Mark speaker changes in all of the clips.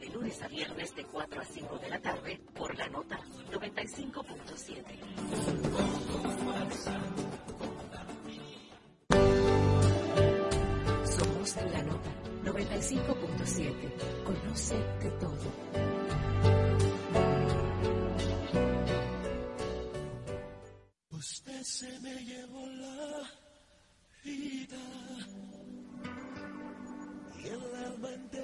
Speaker 1: De
Speaker 2: lunes a viernes de 4 a 5 de la tarde por la nota 95.7. Somos la nota 95.7. Conoce de todo.
Speaker 3: se me llevó la vida y el alma entera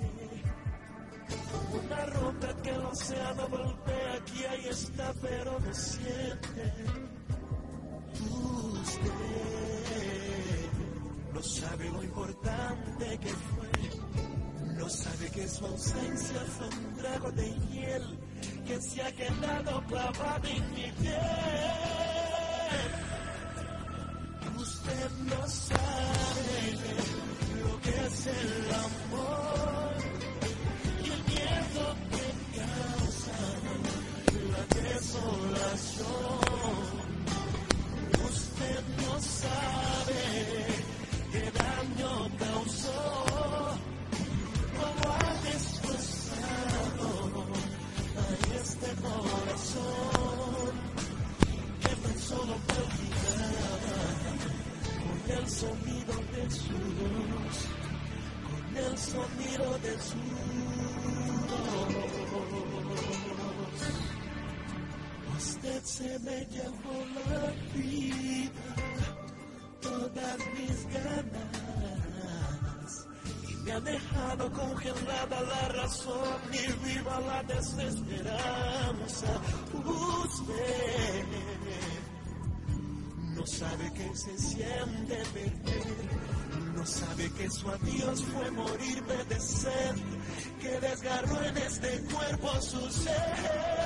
Speaker 3: Una roca que el océano golpea, aquí ahí está, pero no siente. Usted no sabe lo importante que fue, no sabe que su ausencia fue un drago de hiel que se ha quedado clavado en mi piel. soul. Se siente perder, no sabe que su adiós fue morirme de sed, que desgarró en este cuerpo su ser.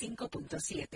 Speaker 2: 95.7.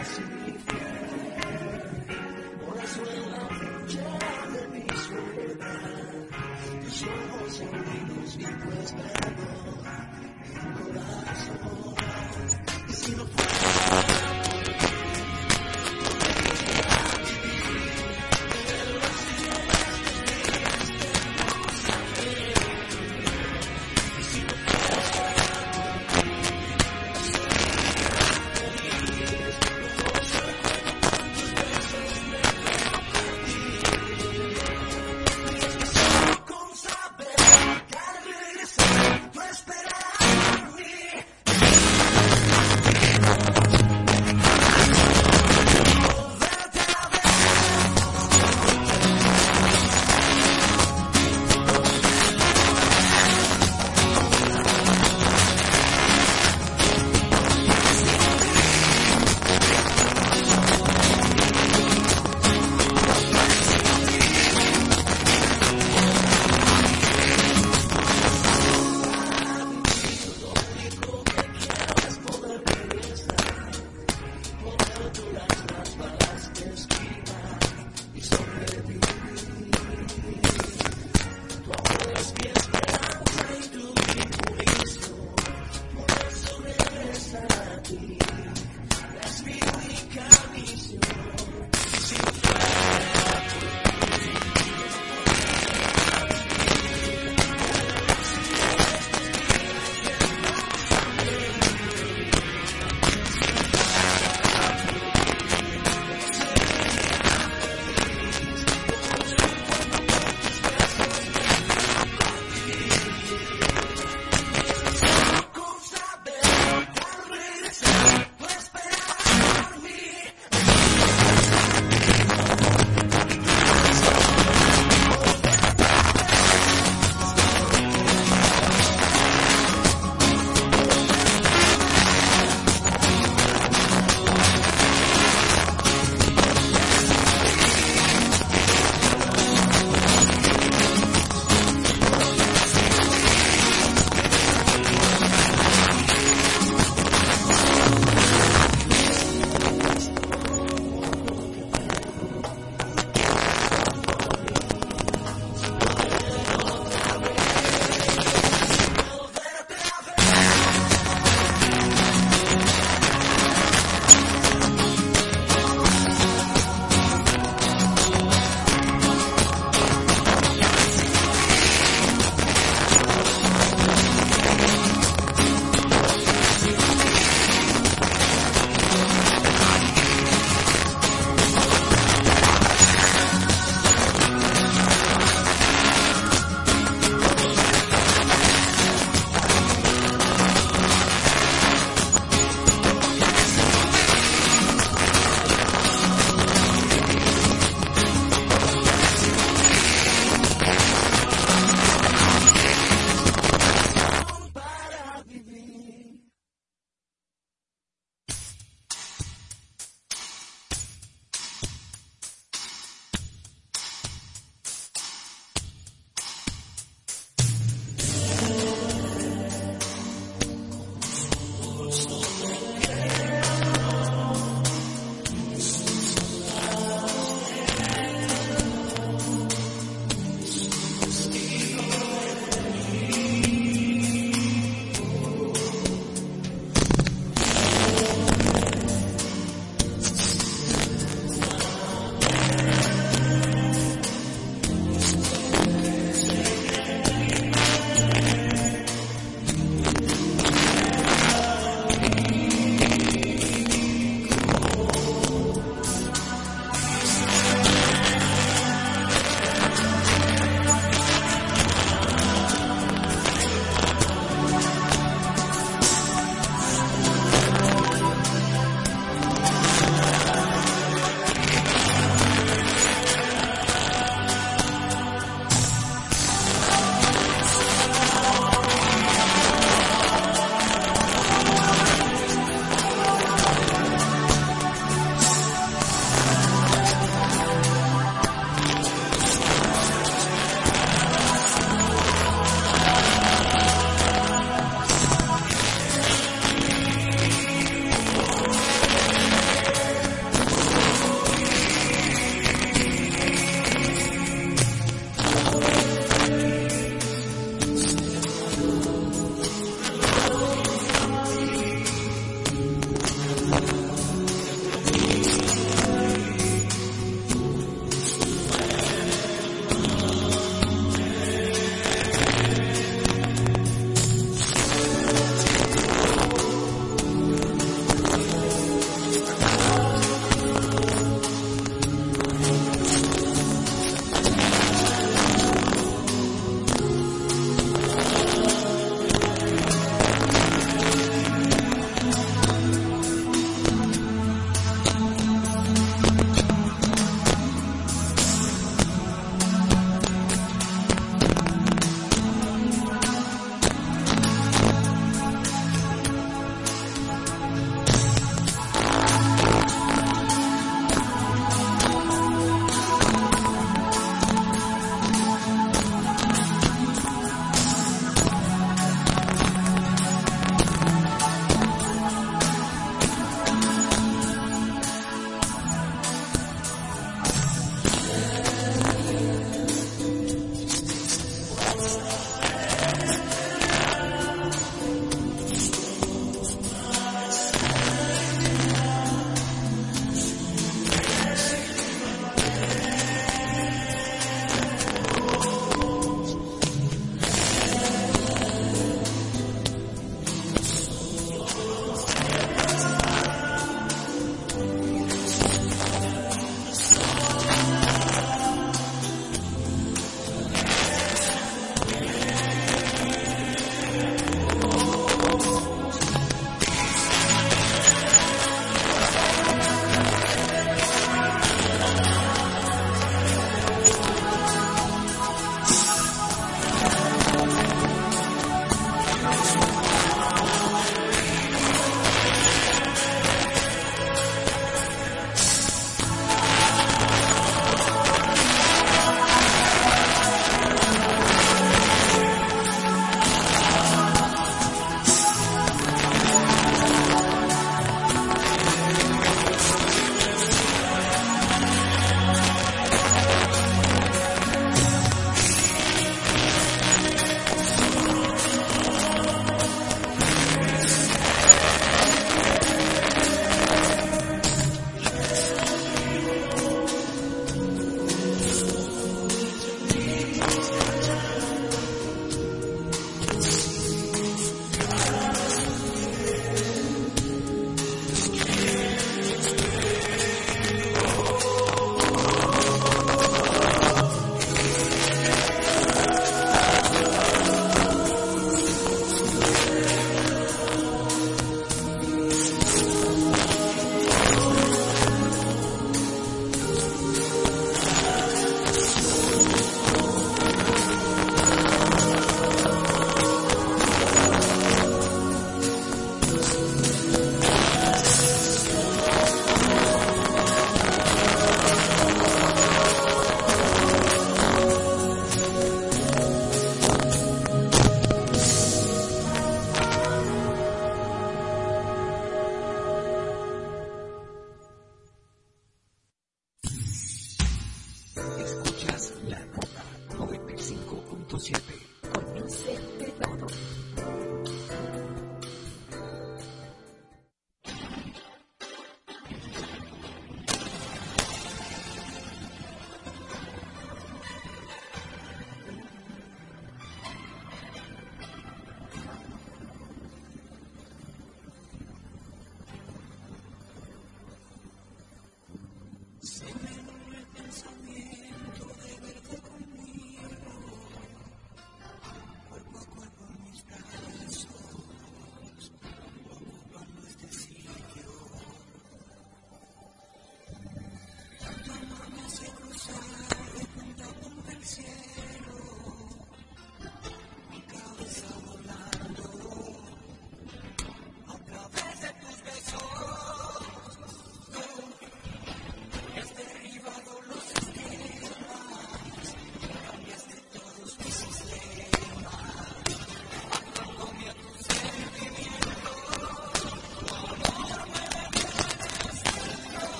Speaker 3: Yo no soy ni luz ni puesta